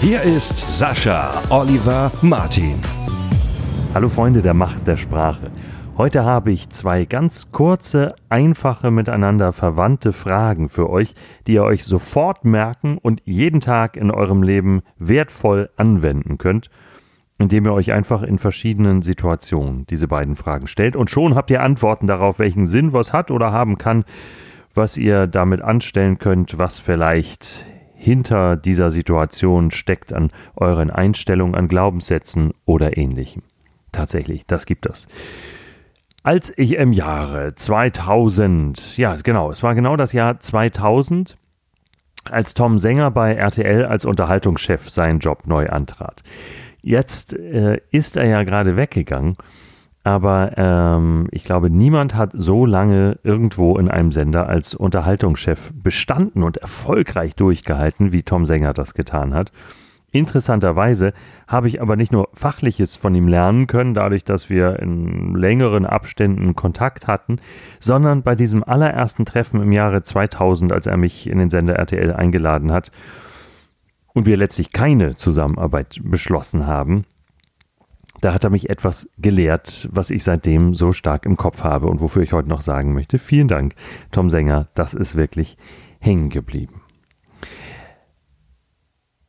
Hier ist Sascha Oliver Martin. Hallo Freunde der Macht der Sprache. Heute habe ich zwei ganz kurze, einfache, miteinander verwandte Fragen für euch, die ihr euch sofort merken und jeden Tag in eurem Leben wertvoll anwenden könnt indem ihr euch einfach in verschiedenen Situationen diese beiden Fragen stellt und schon habt ihr Antworten darauf, welchen Sinn was hat oder haben kann, was ihr damit anstellen könnt, was vielleicht hinter dieser Situation steckt an euren Einstellungen, an Glaubenssätzen oder ähnlichem. Tatsächlich, das gibt es. Als ich im Jahre 2000, ja genau, es war genau das Jahr 2000, als Tom Sänger bei RTL als Unterhaltungschef seinen Job neu antrat. Jetzt äh, ist er ja gerade weggegangen, aber ähm, ich glaube, niemand hat so lange irgendwo in einem Sender als Unterhaltungschef bestanden und erfolgreich durchgehalten, wie Tom Sänger das getan hat. Interessanterweise habe ich aber nicht nur Fachliches von ihm lernen können, dadurch, dass wir in längeren Abständen Kontakt hatten, sondern bei diesem allerersten Treffen im Jahre 2000, als er mich in den Sender RTL eingeladen hat, und wir letztlich keine Zusammenarbeit beschlossen haben, da hat er mich etwas gelehrt, was ich seitdem so stark im Kopf habe und wofür ich heute noch sagen möchte. Vielen Dank, Tom Sänger, das ist wirklich hängen geblieben.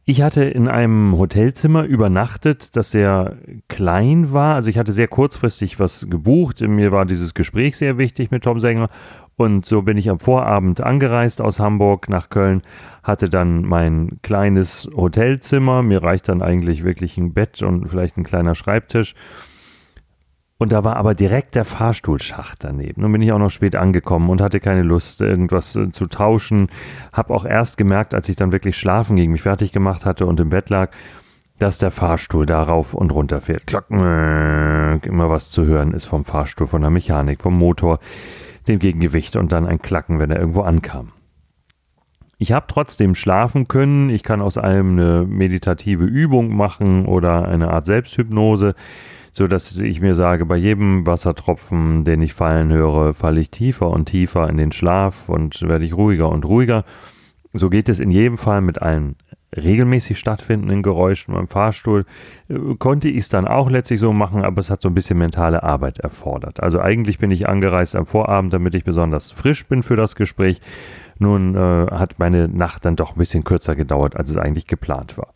Ich hatte in einem Hotelzimmer übernachtet, das sehr klein war. Also ich hatte sehr kurzfristig was gebucht. Mir war dieses Gespräch sehr wichtig mit Tom Sänger. Und so bin ich am Vorabend angereist aus Hamburg nach Köln, hatte dann mein kleines Hotelzimmer. Mir reicht dann eigentlich wirklich ein Bett und vielleicht ein kleiner Schreibtisch. Und da war aber direkt der Fahrstuhlschacht daneben. Nun bin ich auch noch spät angekommen und hatte keine Lust, irgendwas äh, zu tauschen. Hab auch erst gemerkt, als ich dann wirklich schlafen ging, mich fertig gemacht hatte und im Bett lag, dass der Fahrstuhl da rauf und runter fährt. Klack, immer was zu hören ist vom Fahrstuhl, von der Mechanik, vom Motor, dem Gegengewicht und dann ein Klacken, wenn er irgendwo ankam. Ich habe trotzdem schlafen können. Ich kann aus allem eine meditative Übung machen oder eine Art Selbsthypnose so dass ich mir sage, bei jedem Wassertropfen, den ich fallen höre, falle ich tiefer und tiefer in den Schlaf und werde ich ruhiger und ruhiger. So geht es in jedem Fall mit allen regelmäßig stattfindenden Geräuschen beim Fahrstuhl. Konnte ich es dann auch letztlich so machen, aber es hat so ein bisschen mentale Arbeit erfordert. Also eigentlich bin ich angereist am Vorabend, damit ich besonders frisch bin für das Gespräch. Nun äh, hat meine Nacht dann doch ein bisschen kürzer gedauert, als es eigentlich geplant war.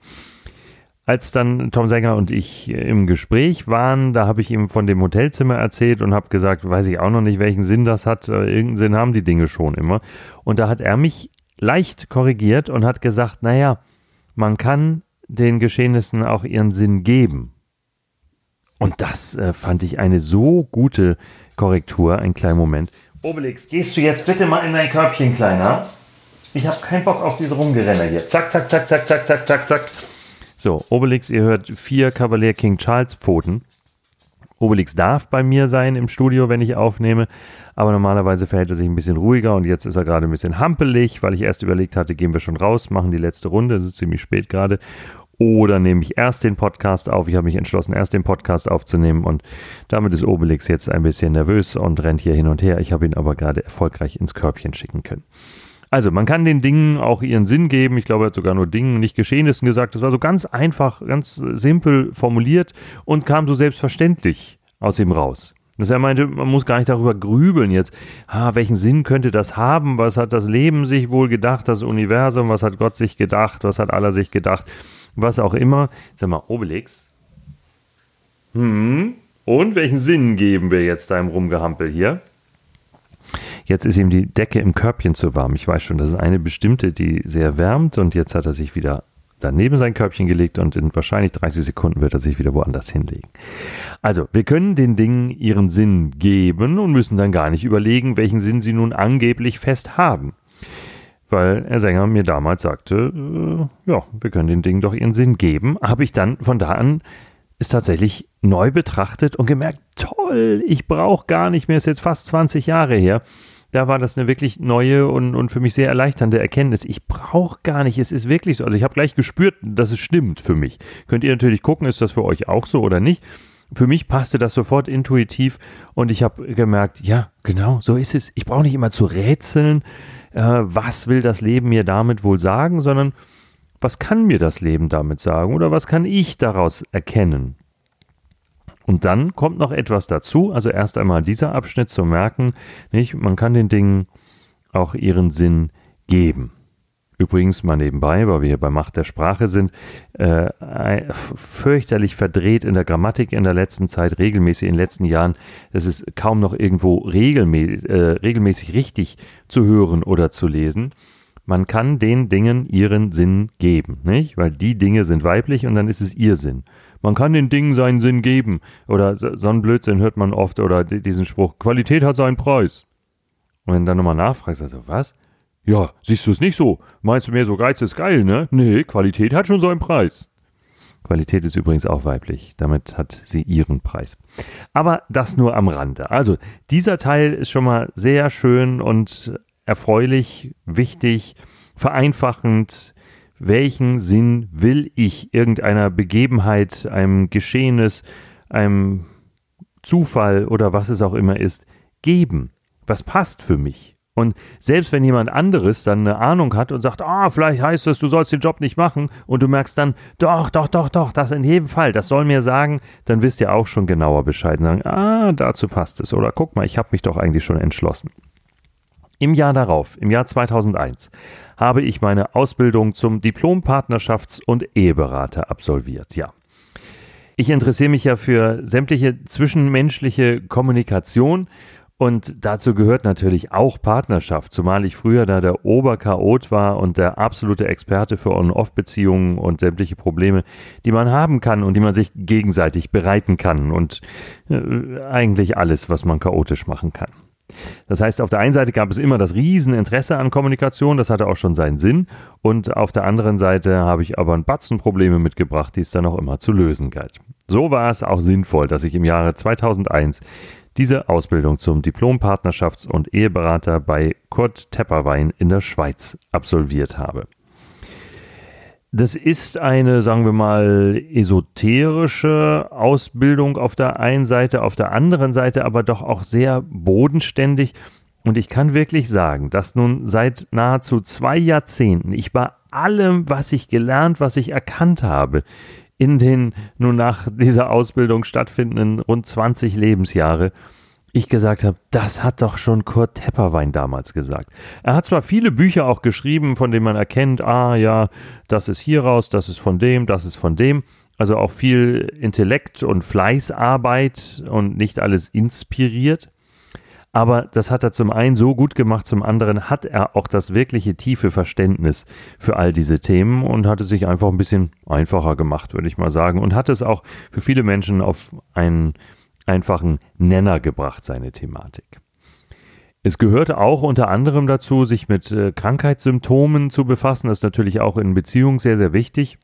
Als dann Tom Sänger und ich im Gespräch waren, da habe ich ihm von dem Hotelzimmer erzählt und habe gesagt, weiß ich auch noch nicht, welchen Sinn das hat. Äh, irgendeinen Sinn haben die Dinge schon immer. Und da hat er mich leicht korrigiert und hat gesagt, naja, man kann den Geschehnissen auch ihren Sinn geben. Und das äh, fand ich eine so gute Korrektur, ein kleiner Moment. Obelix, gehst du jetzt bitte mal in dein Körbchen, Kleiner? Ich habe keinen Bock auf diese Rumgerenner hier. Zack, zack, zack, zack, zack, zack, zack, zack. So, Obelix, ihr hört vier Kavalier King Charles Pfoten. Obelix darf bei mir sein im Studio, wenn ich aufnehme, aber normalerweise verhält er sich ein bisschen ruhiger und jetzt ist er gerade ein bisschen hampelig, weil ich erst überlegt hatte, gehen wir schon raus, machen die letzte Runde, es ist ziemlich spät gerade, oder nehme ich erst den Podcast auf. Ich habe mich entschlossen, erst den Podcast aufzunehmen und damit ist Obelix jetzt ein bisschen nervös und rennt hier hin und her. Ich habe ihn aber gerade erfolgreich ins Körbchen schicken können. Also, man kann den Dingen auch ihren Sinn geben. Ich glaube, er hat sogar nur Dingen, nicht Geschehnissen gesagt. Das war so ganz einfach, ganz simpel formuliert und kam so selbstverständlich aus ihm raus. Dass er meinte, man muss gar nicht darüber grübeln jetzt. Ah, welchen Sinn könnte das haben? Was hat das Leben sich wohl gedacht? Das Universum? Was hat Gott sich gedacht? Was hat Allah sich gedacht? Was auch immer. Sag mal, Obelix. Hm. Und welchen Sinn geben wir jetzt deinem Rumgehampel hier? Jetzt ist ihm die Decke im Körbchen zu warm. Ich weiß schon, das ist eine bestimmte, die sehr wärmt und jetzt hat er sich wieder daneben sein Körbchen gelegt und in wahrscheinlich 30 Sekunden wird er sich wieder woanders hinlegen. Also, wir können den Dingen ihren Sinn geben und müssen dann gar nicht überlegen, welchen Sinn sie nun angeblich fest haben. weil Herr Sänger mir damals sagte, äh, ja, wir können den Dingen doch ihren Sinn geben, habe ich dann von da an es tatsächlich neu betrachtet und gemerkt, toll, ich brauche gar nicht mehr, ist jetzt fast 20 Jahre her. Da war das eine wirklich neue und, und für mich sehr erleichternde Erkenntnis. Ich brauche gar nicht, es ist wirklich so. Also ich habe gleich gespürt, dass es stimmt für mich. Könnt ihr natürlich gucken, ist das für euch auch so oder nicht für mich passte das sofort intuitiv und ich habe gemerkt, ja, genau, so ist es. Ich brauche nicht immer zu rätseln, äh, was will das Leben mir damit wohl sagen, sondern was kann mir das Leben damit sagen oder was kann ich daraus erkennen? Und dann kommt noch etwas dazu, also erst einmal dieser Abschnitt zu merken, nicht, man kann den Dingen auch ihren Sinn geben. Übrigens mal nebenbei, weil wir hier bei Macht der Sprache sind, äh, fürchterlich verdreht in der Grammatik in der letzten Zeit, regelmäßig in den letzten Jahren. Es ist kaum noch irgendwo regelmäßig, äh, regelmäßig richtig zu hören oder zu lesen. Man kann den Dingen ihren Sinn geben, nicht? Weil die Dinge sind weiblich und dann ist es ihr Sinn. Man kann den Dingen seinen Sinn geben. Oder so, einen Blödsinn hört man oft oder diesen Spruch, Qualität hat seinen Preis. Und wenn du dann nochmal nachfragst, also was? Ja, siehst du es nicht so? Meinst du mehr so Geiz ist geil, ne? Nee, Qualität hat schon so einen Preis. Qualität ist übrigens auch weiblich. Damit hat sie ihren Preis. Aber das nur am Rande. Also, dieser Teil ist schon mal sehr schön und erfreulich, wichtig, vereinfachend. Welchen Sinn will ich irgendeiner Begebenheit, einem Geschehnis, einem Zufall oder was es auch immer ist, geben? Was passt für mich? Und selbst wenn jemand anderes dann eine Ahnung hat und sagt, ah, vielleicht heißt es, du sollst den Job nicht machen, und du merkst dann, doch, doch, doch, doch, das in jedem Fall, das soll mir sagen, dann wisst ihr auch schon genauer Bescheid und sagen, ah, dazu passt es. Oder guck mal, ich habe mich doch eigentlich schon entschlossen. Im Jahr darauf, im Jahr 2001, habe ich meine Ausbildung zum Diplom-Partnerschafts- und Eheberater absolviert, ja. Ich interessiere mich ja für sämtliche zwischenmenschliche Kommunikation und dazu gehört natürlich auch Partnerschaft, zumal ich früher da der Oberchaot war und der absolute Experte für On-Off-Beziehungen und sämtliche Probleme, die man haben kann und die man sich gegenseitig bereiten kann und äh, eigentlich alles, was man chaotisch machen kann. Das heißt, auf der einen Seite gab es immer das Rieseninteresse an Kommunikation, das hatte auch schon seinen Sinn. Und auf der anderen Seite habe ich aber ein Batzen Probleme mitgebracht, die es dann auch immer zu lösen galt. So war es auch sinnvoll, dass ich im Jahre 2001 diese Ausbildung zum Diplom-Partnerschafts- und Eheberater bei Kurt Tepperwein in der Schweiz absolviert habe. Das ist eine, sagen wir mal, esoterische Ausbildung auf der einen Seite, auf der anderen Seite aber doch auch sehr bodenständig. Und ich kann wirklich sagen, dass nun seit nahezu zwei Jahrzehnten ich bei allem, was ich gelernt, was ich erkannt habe, in den nun nach dieser Ausbildung stattfindenden rund 20 Lebensjahre ich gesagt habe, das hat doch schon Kurt Tepperwein damals gesagt. Er hat zwar viele Bücher auch geschrieben, von denen man erkennt, ah ja, das ist hier raus, das ist von dem, das ist von dem. Also auch viel Intellekt und Fleißarbeit und nicht alles inspiriert. Aber das hat er zum einen so gut gemacht, zum anderen hat er auch das wirkliche tiefe Verständnis für all diese Themen und hat es sich einfach ein bisschen einfacher gemacht, würde ich mal sagen. Und hat es auch für viele Menschen auf einen einfachen Nenner gebracht, seine Thematik. Es gehörte auch unter anderem dazu, sich mit äh, Krankheitssymptomen zu befassen. Das ist natürlich auch in Beziehungen sehr, sehr wichtig.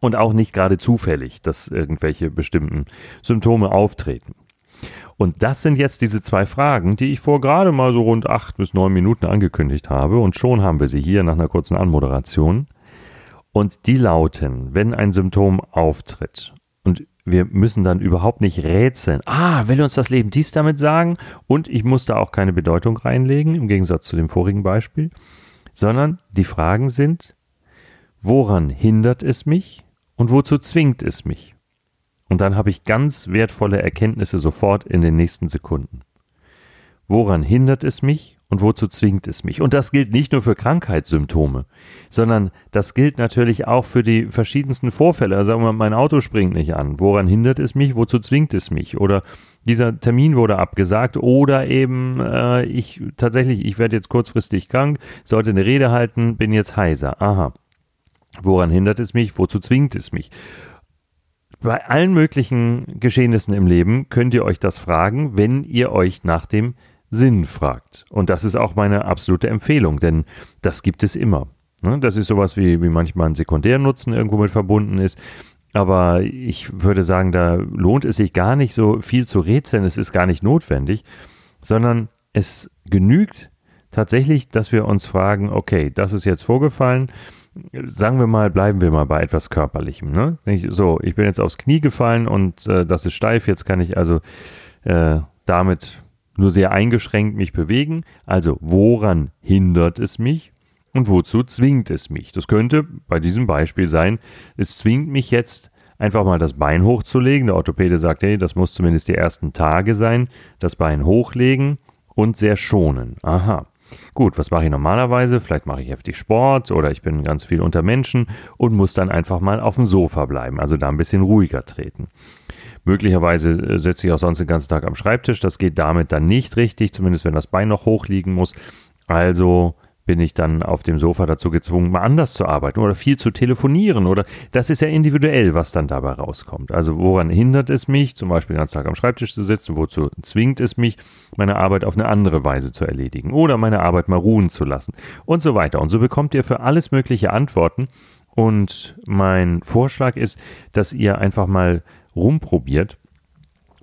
Und auch nicht gerade zufällig, dass irgendwelche bestimmten Symptome auftreten. Und das sind jetzt diese zwei Fragen, die ich vor gerade mal so rund acht bis neun Minuten angekündigt habe. Und schon haben wir sie hier nach einer kurzen Anmoderation. Und die lauten, wenn ein Symptom auftritt und wir müssen dann überhaupt nicht rätseln. Ah, will uns das Leben dies damit sagen? Und ich muss da auch keine Bedeutung reinlegen, im Gegensatz zu dem vorigen Beispiel. Sondern die Fragen sind, woran hindert es mich und wozu zwingt es mich? Und dann habe ich ganz wertvolle Erkenntnisse sofort in den nächsten Sekunden. Woran hindert es mich und wozu zwingt es mich? Und das gilt nicht nur für Krankheitssymptome, sondern das gilt natürlich auch für die verschiedensten Vorfälle. Also sagen wir, mein Auto springt nicht an. Woran hindert es mich? Wozu zwingt es mich? Oder dieser Termin wurde abgesagt oder eben äh, ich tatsächlich, ich werde jetzt kurzfristig krank, sollte eine Rede halten, bin jetzt heiser. Aha. Woran hindert es mich? Wozu zwingt es mich? Bei allen möglichen Geschehnissen im Leben könnt ihr euch das fragen, wenn ihr euch nach dem Sinn fragt. Und das ist auch meine absolute Empfehlung, denn das gibt es immer. Ne? Das ist sowas wie, wie manchmal ein Sekundärnutzen irgendwo mit verbunden ist. Aber ich würde sagen, da lohnt es sich gar nicht so viel zu rätseln, es ist gar nicht notwendig, sondern es genügt tatsächlich, dass wir uns fragen, okay, das ist jetzt vorgefallen, sagen wir mal, bleiben wir mal bei etwas Körperlichem. Ne? So, ich bin jetzt aufs Knie gefallen und äh, das ist steif, jetzt kann ich also äh, damit nur sehr eingeschränkt mich bewegen. Also, woran hindert es mich? Und wozu zwingt es mich? Das könnte bei diesem Beispiel sein, es zwingt mich jetzt einfach mal das Bein hochzulegen. Der Orthopäde sagt, hey, das muss zumindest die ersten Tage sein, das Bein hochlegen und sehr schonen. Aha. Gut, was mache ich normalerweise? Vielleicht mache ich heftig Sport oder ich bin ganz viel unter Menschen und muss dann einfach mal auf dem Sofa bleiben, also da ein bisschen ruhiger treten. Möglicherweise äh, sitze ich auch sonst den ganzen Tag am Schreibtisch. Das geht damit dann nicht richtig, zumindest wenn das Bein noch hochliegen muss. Also bin ich dann auf dem Sofa dazu gezwungen, mal anders zu arbeiten oder viel zu telefonieren oder das ist ja individuell, was dann dabei rauskommt. Also woran hindert es mich, zum Beispiel den ganzen Tag am Schreibtisch zu sitzen, wozu zwingt es mich, meine Arbeit auf eine andere Weise zu erledigen oder meine Arbeit mal ruhen zu lassen und so weiter. Und so bekommt ihr für alles mögliche Antworten und mein Vorschlag ist, dass ihr einfach mal rumprobiert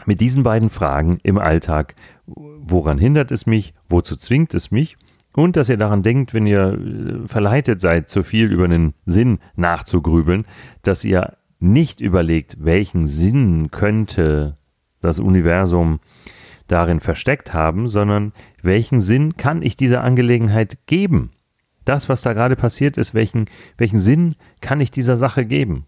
mit diesen beiden Fragen im Alltag. Woran hindert es mich? Wozu zwingt es mich? Und dass ihr daran denkt, wenn ihr äh, verleitet seid, zu viel über den Sinn nachzugrübeln, dass ihr nicht überlegt, welchen Sinn könnte das Universum darin versteckt haben, sondern welchen Sinn kann ich dieser Angelegenheit geben? Das, was da gerade passiert ist, welchen, welchen Sinn kann ich dieser Sache geben?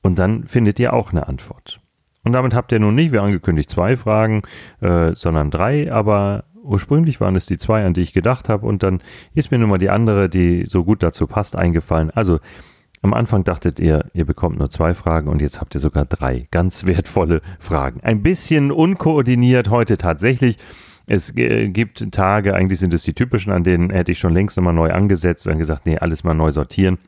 Und dann findet ihr auch eine Antwort. Und damit habt ihr nun nicht, wie angekündigt, zwei Fragen, äh, sondern drei, aber ursprünglich waren es die zwei, an die ich gedacht habe und dann ist mir nun mal die andere, die so gut dazu passt, eingefallen. Also am Anfang dachtet ihr, ihr bekommt nur zwei Fragen und jetzt habt ihr sogar drei ganz wertvolle Fragen. Ein bisschen unkoordiniert heute tatsächlich. Es gibt Tage, eigentlich sind es die typischen, an denen hätte ich schon längst nochmal neu angesetzt und gesagt, nee, alles mal neu sortieren.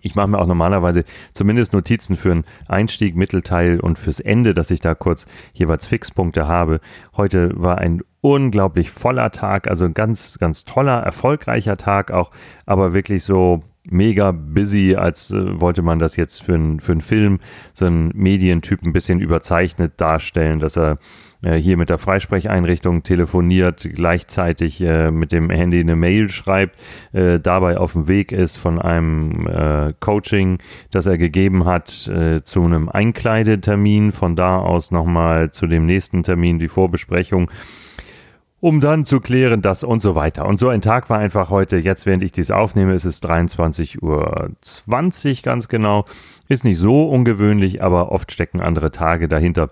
Ich mache mir auch normalerweise zumindest Notizen für einen Einstieg, Mittelteil und fürs Ende, dass ich da kurz jeweils Fixpunkte habe. Heute war ein unglaublich voller Tag, also ein ganz, ganz toller, erfolgreicher Tag auch, aber wirklich so mega busy, als äh, wollte man das jetzt für, ein, für einen Film, so einen Medientyp ein bisschen überzeichnet darstellen, dass er äh, hier mit der Freisprecheinrichtung telefoniert, gleichzeitig äh, mit dem Handy eine Mail schreibt, äh, dabei auf dem Weg ist von einem äh, Coaching, das er gegeben hat, äh, zu einem Einkleidetermin, von da aus nochmal zu dem nächsten Termin, die Vorbesprechung um dann zu klären, das und so weiter. Und so ein Tag war einfach heute, jetzt während ich dies aufnehme, ist es 23.20 Uhr ganz genau. Ist nicht so ungewöhnlich, aber oft stecken andere Tage dahinter.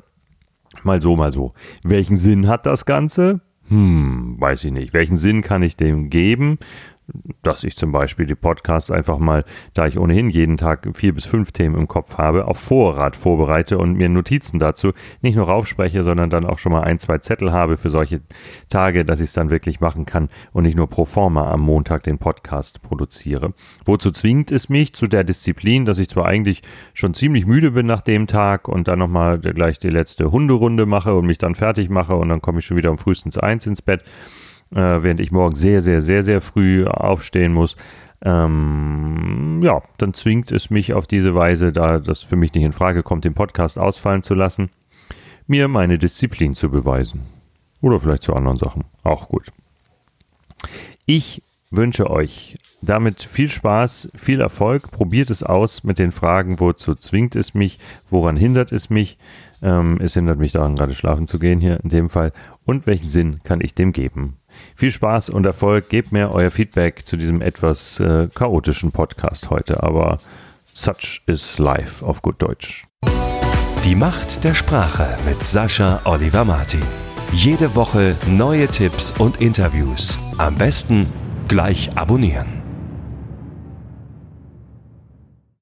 Mal so, mal so. Welchen Sinn hat das Ganze? Hm, weiß ich nicht. Welchen Sinn kann ich dem geben? Dass ich zum Beispiel die Podcasts einfach mal, da ich ohnehin jeden Tag vier bis fünf Themen im Kopf habe, auf Vorrat vorbereite und mir Notizen dazu nicht nur aufspreche, sondern dann auch schon mal ein, zwei Zettel habe für solche Tage, dass ich es dann wirklich machen kann und nicht nur pro forma am Montag den Podcast produziere. Wozu zwingt es mich zu der Disziplin, dass ich zwar eigentlich schon ziemlich müde bin nach dem Tag und dann nochmal gleich die letzte Hunderunde mache und mich dann fertig mache und dann komme ich schon wieder um frühestens eins ins Bett äh, während ich morgen sehr, sehr, sehr, sehr früh aufstehen muss. Ähm, ja, dann zwingt es mich auf diese Weise, da das für mich nicht in Frage kommt, den Podcast ausfallen zu lassen, mir meine Disziplin zu beweisen. Oder vielleicht zu anderen Sachen. Auch gut. Ich wünsche euch damit viel Spaß, viel Erfolg. Probiert es aus mit den Fragen, wozu zwingt es mich, woran hindert es mich. Ähm, es hindert mich daran, gerade schlafen zu gehen hier in dem Fall. Und welchen Sinn kann ich dem geben? Viel Spaß und Erfolg. Gebt mir euer Feedback zu diesem etwas äh, chaotischen Podcast heute, aber such is life auf gut Deutsch. Die Macht der Sprache mit Sascha Oliver Martin. Jede Woche neue Tipps und Interviews. Am besten gleich abonnieren.